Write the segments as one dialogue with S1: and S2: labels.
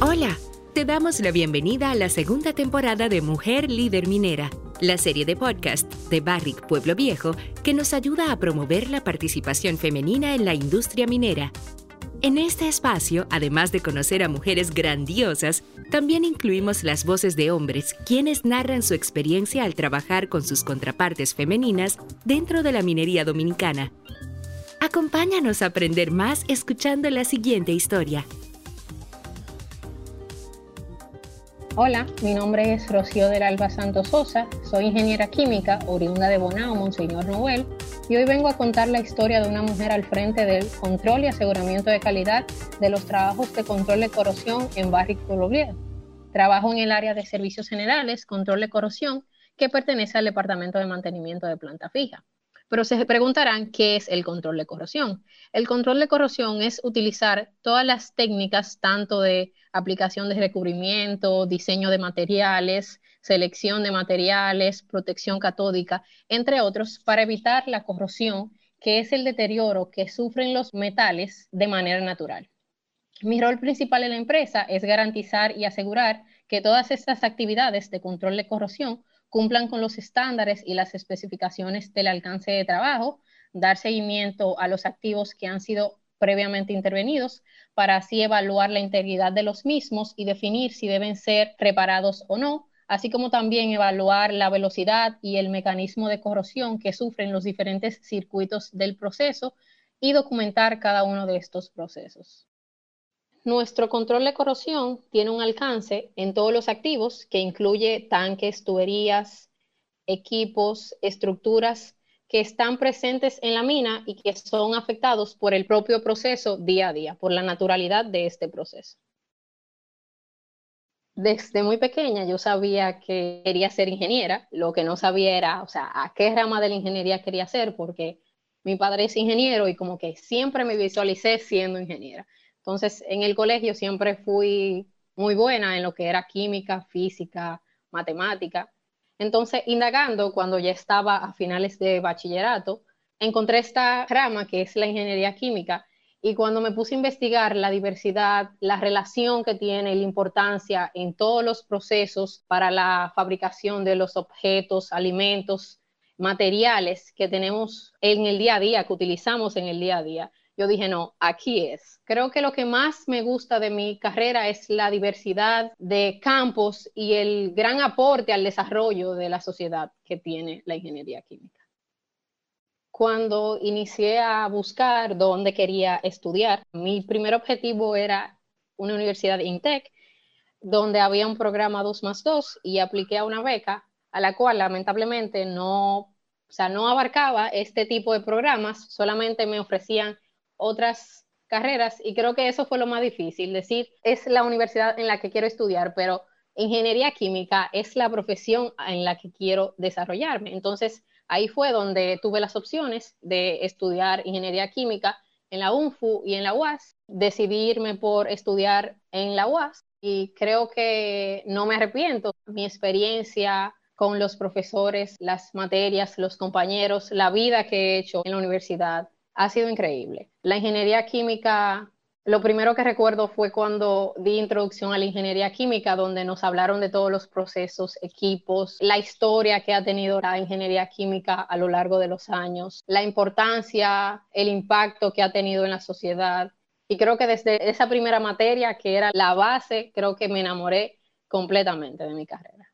S1: Hola, te damos la bienvenida a la segunda temporada de Mujer Líder Minera, la serie de podcast de Barrick Pueblo Viejo que nos ayuda a promover la participación femenina en la industria minera. En este espacio, además de conocer a mujeres grandiosas, también incluimos las voces de hombres, quienes narran su experiencia al trabajar con sus contrapartes femeninas dentro de la minería dominicana. Acompáñanos a aprender más escuchando la siguiente historia.
S2: Hola, mi nombre es Rocío del Alba Santos Sosa, soy ingeniera química oriunda de Bonao, Monseñor Noel, y hoy vengo a contar la historia de una mujer al frente del control y aseguramiento de calidad de los trabajos de control de corrosión en Barrick Pueblo Trabajo en el área de servicios generales, control de corrosión, que pertenece al Departamento de Mantenimiento de Planta Fija. Pero se preguntarán qué es el control de corrosión. El control de corrosión es utilizar todas las técnicas, tanto de aplicación de recubrimiento, diseño de materiales, selección de materiales, protección catódica, entre otros, para evitar la corrosión, que es el deterioro que sufren los metales de manera natural. Mi rol principal en la empresa es garantizar y asegurar que todas estas actividades de control de corrosión cumplan con los estándares y las especificaciones del alcance de trabajo, dar seguimiento a los activos que han sido previamente intervenidos para así evaluar la integridad de los mismos y definir si deben ser reparados o no, así como también evaluar la velocidad y el mecanismo de corrosión que sufren los diferentes circuitos del proceso y documentar cada uno de estos procesos. Nuestro control de corrosión tiene un alcance en todos los activos que incluye tanques, tuberías, equipos, estructuras que están presentes en la mina y que son afectados por el propio proceso día a día, por la naturalidad de este proceso. Desde muy pequeña yo sabía que quería ser ingeniera, lo que no sabía era, o sea, a qué rama de la ingeniería quería ser, porque mi padre es ingeniero y como que siempre me visualicé siendo ingeniera. Entonces, en el colegio siempre fui muy buena en lo que era química, física, matemática. Entonces, indagando, cuando ya estaba a finales de bachillerato, encontré esta rama que es la ingeniería química y cuando me puse a investigar la diversidad, la relación que tiene, la importancia en todos los procesos para la fabricación de los objetos, alimentos, materiales que tenemos en el día a día, que utilizamos en el día a día, yo dije, no, aquí es. Creo que lo que más me gusta de mi carrera es la diversidad de campos y el gran aporte al desarrollo de la sociedad que tiene la ingeniería química. Cuando inicié a buscar dónde quería estudiar, mi primer objetivo era una universidad INTEC, donde había un programa 2 más 2 y apliqué a una beca a la cual lamentablemente no, o sea, no abarcaba este tipo de programas, solamente me ofrecían otras carreras y creo que eso fue lo más difícil, decir, es la universidad en la que quiero estudiar, pero ingeniería química es la profesión en la que quiero desarrollarme. Entonces, ahí fue donde tuve las opciones de estudiar ingeniería química en la UNFU y en la UAS. Decidí irme por estudiar en la UAS y creo que no me arrepiento. Mi experiencia con los profesores, las materias, los compañeros, la vida que he hecho en la universidad ha sido increíble. La ingeniería química, lo primero que recuerdo fue cuando di introducción a la ingeniería química, donde nos hablaron de todos los procesos, equipos, la historia que ha tenido la ingeniería química a lo largo de los años, la importancia, el impacto que ha tenido en la sociedad. Y creo que desde esa primera materia, que era la base, creo que me enamoré completamente de mi carrera.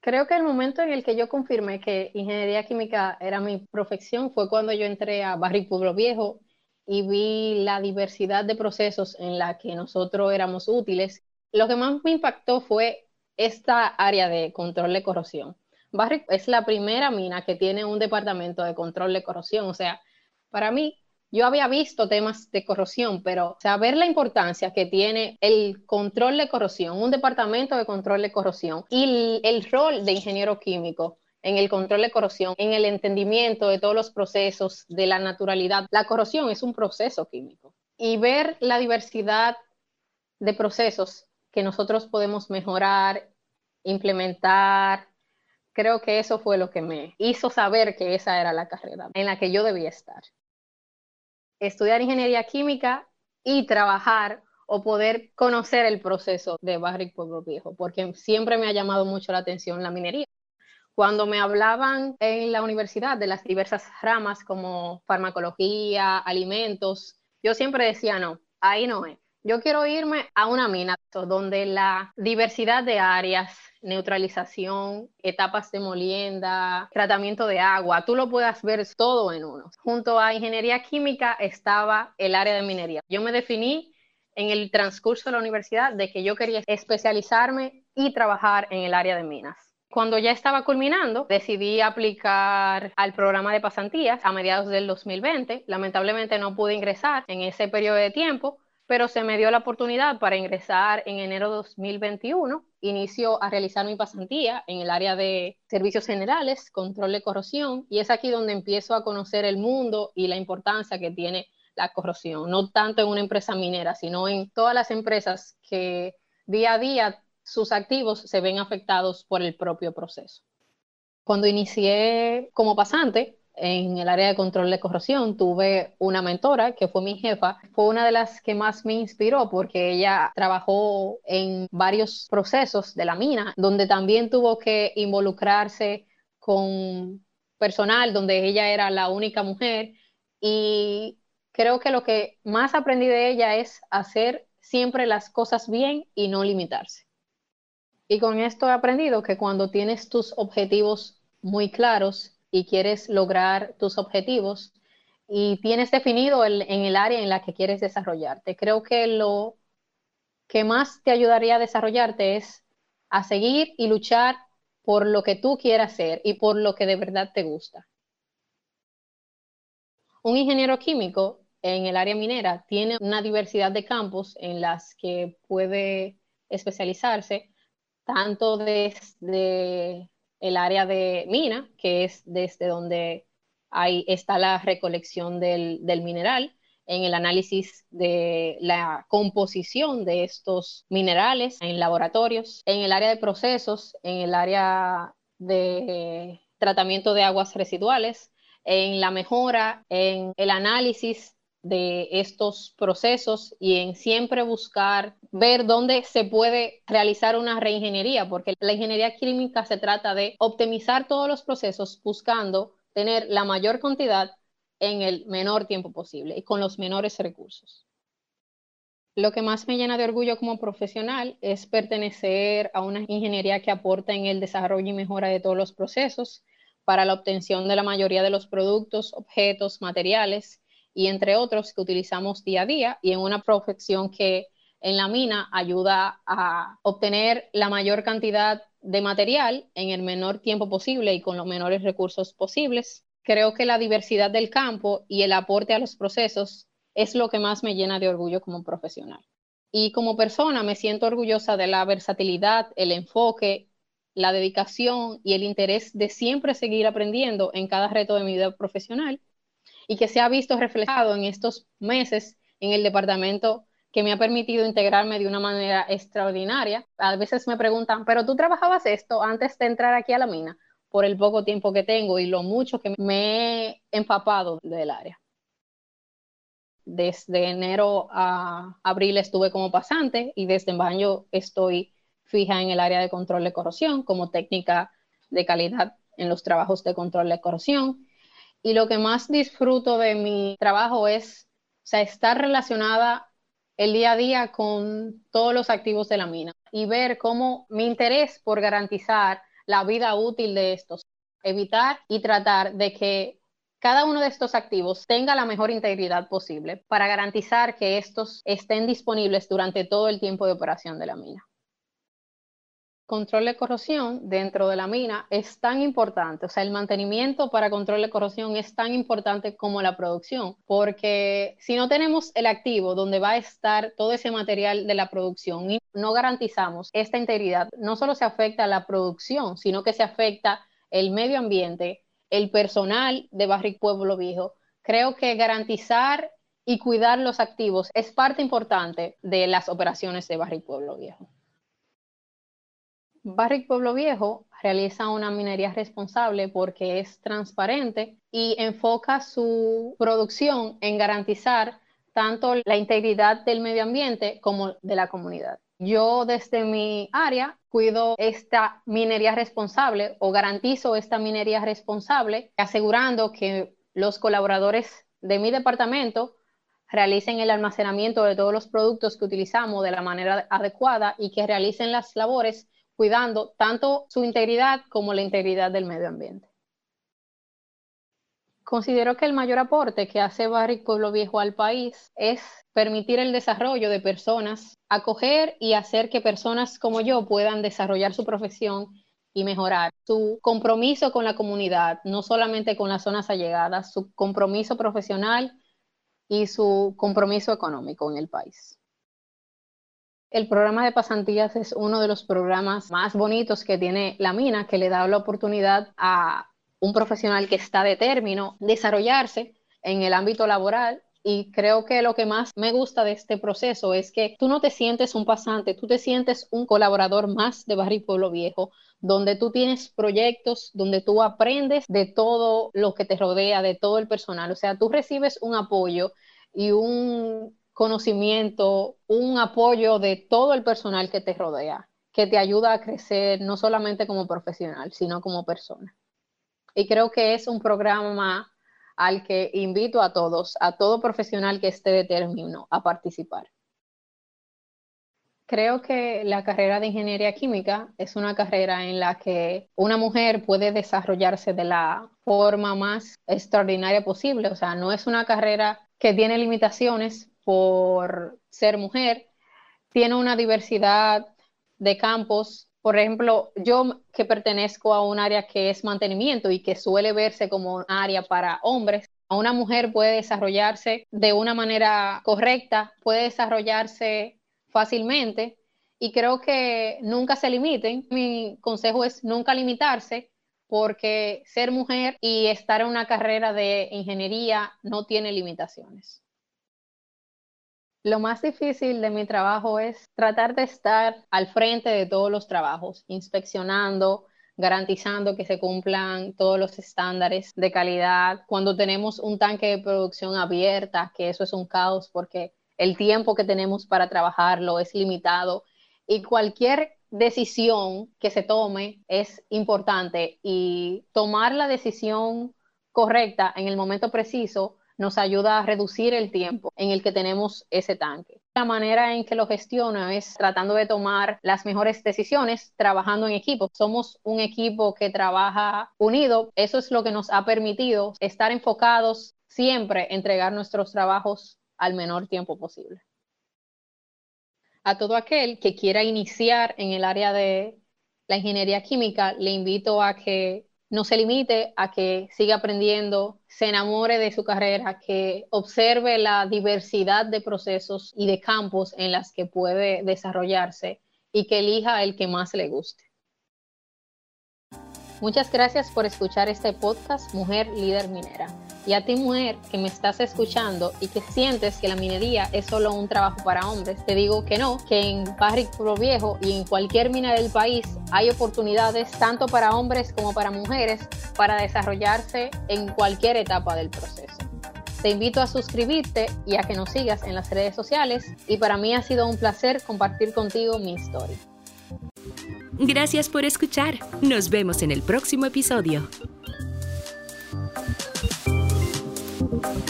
S2: Creo que el momento en el que yo confirmé que ingeniería química era mi profesión fue cuando yo entré a Barrio Pueblo Viejo y vi la diversidad de procesos en la que nosotros éramos útiles. Lo que más me impactó fue esta área de control de corrosión. Barrick es la primera mina que tiene un departamento de control de corrosión. O sea, para mí yo había visto temas de corrosión, pero saber la importancia que tiene el control de corrosión, un departamento de control de corrosión y el, rol de ingeniero químico en el control de corrosión, en el entendimiento de todos los procesos, de la naturalidad. La corrosión es un proceso químico. Y ver la diversidad de procesos que nosotros podemos mejorar, implementar, creo que eso fue lo que me hizo saber que esa era la carrera en la que yo debía estar estudiar ingeniería química y trabajar o poder conocer el proceso de Barrick Pueblo Viejo, porque siempre me ha llamado mucho la atención la minería. Cuando me hablaban en la universidad de las diversas ramas como farmacología, alimentos, yo siempre decía, no, ahí no es. Yo quiero irme a una mina donde la diversidad de áreas, neutralización, etapas de molienda, tratamiento de agua, tú lo puedas ver todo en uno. Junto a ingeniería química estaba el área de minería. Yo me definí en el transcurso de la universidad de que yo quería especializarme y trabajar en el área de minas. Cuando ya estaba culminando, decidí aplicar al programa de pasantías a mediados del 2020. Lamentablemente no pude ingresar en ese periodo de tiempo, pero se me dio la oportunidad para ingresar en enero de 2021. Inicio a realizar mi pasantía en el área de servicios generales, control de corrosión, y es aquí donde empiezo a conocer el mundo y la importancia que tiene la corrosión, no tanto en una empresa minera, sino en todas las empresas que día a día sus activos se ven afectados por el propio proceso. Cuando inicié como pasante en el área de control de corrosión, tuve una mentora que fue mi jefa. Fue una de las que más me inspiró porque ella trabajó en varios procesos de la mina, donde también tuvo que involucrarse con personal, donde ella era la única mujer. Y creo que lo que más aprendí de ella es hacer siempre las cosas bien y no limitarse. Y con esto he aprendido que cuando tienes tus objetivos muy claros y quieres lograr tus objetivos y tienes definido en el área en la que quieres desarrollarte, creo que lo que más te ayudaría a desarrollarte es a seguir y luchar por lo que tú quieras hacer y por lo que de verdad te gusta. Un ingeniero químico en el área minera tiene una diversidad de campos en las que puede especializarse tanto desde el área de mina, que es desde donde ahí está la recolección del, mineral, en el análisis de la composición de estos minerales en laboratorios, en el área de procesos, en el área de tratamiento de aguas residuales, en la mejora, en el análisis de estos procesos y en siempre buscar ver dónde se puede realizar una reingeniería, porque la ingeniería química se trata de optimizar todos los procesos buscando tener la mayor cantidad en el menor tiempo posible y con los menores recursos. Lo que más me llena de orgullo como profesional es pertenecer a una ingeniería que aporta en el desarrollo y mejora de todos los procesos para la obtención de la mayoría de los productos, objetos, materiales y entre otros que utilizamos día a día y en una profesión que en la mina ayuda a obtener la mayor cantidad de material en el menor tiempo posible y con los menores recursos posibles. Creo que la diversidad del campo y el aporte a los procesos es lo que más me llena de orgullo como profesional. Y como persona me siento orgullosa de la versatilidad, el enfoque, la dedicación y el interés de siempre seguir aprendiendo en cada reto de mi vida profesional y que se ha visto reflejado en estos meses en el departamento que me ha permitido integrarme de una manera extraordinaria. A veces me preguntan, pero tú trabajabas esto antes de entrar aquí a la mina, por el poco tiempo que tengo y lo mucho que me he empapado del área. Desde enero a abril estuve como pasante y desde mayo estoy fija en el área de control de corrosión como técnica de calidad en los trabajos de control de corrosión y lo que más disfruto de mi trabajo es estar relacionada el día a día con todos los activos de la mina y ver cómo mi interés por garantizar la vida útil de estos, evitar y tratar de que cada uno de estos activos tenga la mejor integridad posible para garantizar que estos estén disponibles durante todo el tiempo de operación de la mina control de corrosión dentro de la mina es tan importante, o sea, el mantenimiento para control de corrosión es tan importante como la producción, porque si no tenemos el activo donde va a estar todo ese material de la producción y no garantizamos esta integridad, no solo se afecta a la producción, sino que se afecta el medio ambiente, el personal de Barrick Pueblo Viejo. Creo que garantizar y cuidar los activos es parte importante de las operaciones de Barrick Pueblo Viejo. Barrick Pueblo Viejo realiza una minería responsable porque es transparente y enfoca su producción en garantizar tanto la integridad del medio ambiente como de la comunidad. Yo desde mi área cuido esta minería responsable o garantizo esta minería responsable, asegurando que los colaboradores de mi departamento realicen el almacenamiento de todos los productos que utilizamos de la manera adecuada y que realicen las labores cuidando tanto su integridad como la integridad del medio ambiente. Considero que el mayor aporte que hace Barrick Pueblo Viejo al país es permitir el desarrollo de personas, acoger y hacer que personas como yo puedan desarrollar su profesión y mejorar su compromiso con la comunidad, no solamente con las zonas allegadas, su compromiso profesional y su compromiso económico en el país. El programa de pasantías es uno de los programas más bonitos que tiene la mina, que le da la oportunidad a un profesional que está de término, desarrollarse en el ámbito laboral. Y creo que lo que más me gusta de este proceso es que tú no te sientes un pasante, tú te sientes un colaborador más de Barrio Pueblo Viejo, donde tú tienes proyectos, donde tú aprendes de todo lo que te rodea, de todo el personal. O sea, tú recibes un apoyo y un conocimiento, un apoyo de todo el personal que te rodea, que te ayuda a crecer no solamente como profesional, sino como persona y creo que es un programa al que invito a todos, a todo profesional que esté de a participar. Creo que la carrera de ingeniería química es una carrera en la que una mujer puede desarrollarse de la forma más extraordinaria posible. O sea, no es una carrera que tiene limitaciones por ser mujer, tiene una diversidad de campos por ejemplo, yo que pertenezco a un área que es mantenimiento y que suele verse como un área para hombres, una mujer puede desarrollarse de una manera correcta, puede desarrollarse fácilmente y creo que nunca se limiten. Mi consejo es nunca limitarse porque ser mujer y estar en una carrera de ingeniería no tiene limitaciones. Lo más difícil de mi trabajo es tratar de estar al frente de todos los trabajos, inspeccionando, garantizando que se cumplan todos los estándares de calidad. Cuando tenemos un tanque de producción abierta, que eso es un caos porque el tiempo que tenemos para trabajarlo es limitado y cualquier decisión que se tome es importante y tomar la decisión correcta en el momento preciso nos ayuda a reducir el tiempo en el que tenemos ese tanque. La manera en que lo gestiono es tratando de tomar las mejores decisiones trabajando en equipo. Somos un equipo que trabaja unido. Eso es lo que nos ha permitido estar enfocados siempre, entregar nuestros trabajos al menor tiempo posible. A todo aquel que quiera iniciar en el área de la ingeniería química, le invito a que no se limite a que siga aprendiendo, se enamore de su carrera, que observe la diversidad de procesos y de campos en las que puede desarrollarse y que elija el que más le guste. Muchas gracias por escuchar este podcast Mujer Líder Minera. Y a ti mujer que me estás escuchando y que sientes que la minería es solo un trabajo para hombres, te digo que no, que en Barrick Pro Viejo y en cualquier mina del país hay oportunidades tanto para hombres como para mujeres para desarrollarse en cualquier etapa del proceso. Te invito a suscribirte y a que nos sigas en las redes sociales y para mí ha sido un placer compartir contigo mi historia.
S1: Gracias por escuchar. Nos vemos en el próximo episodio. Thank you.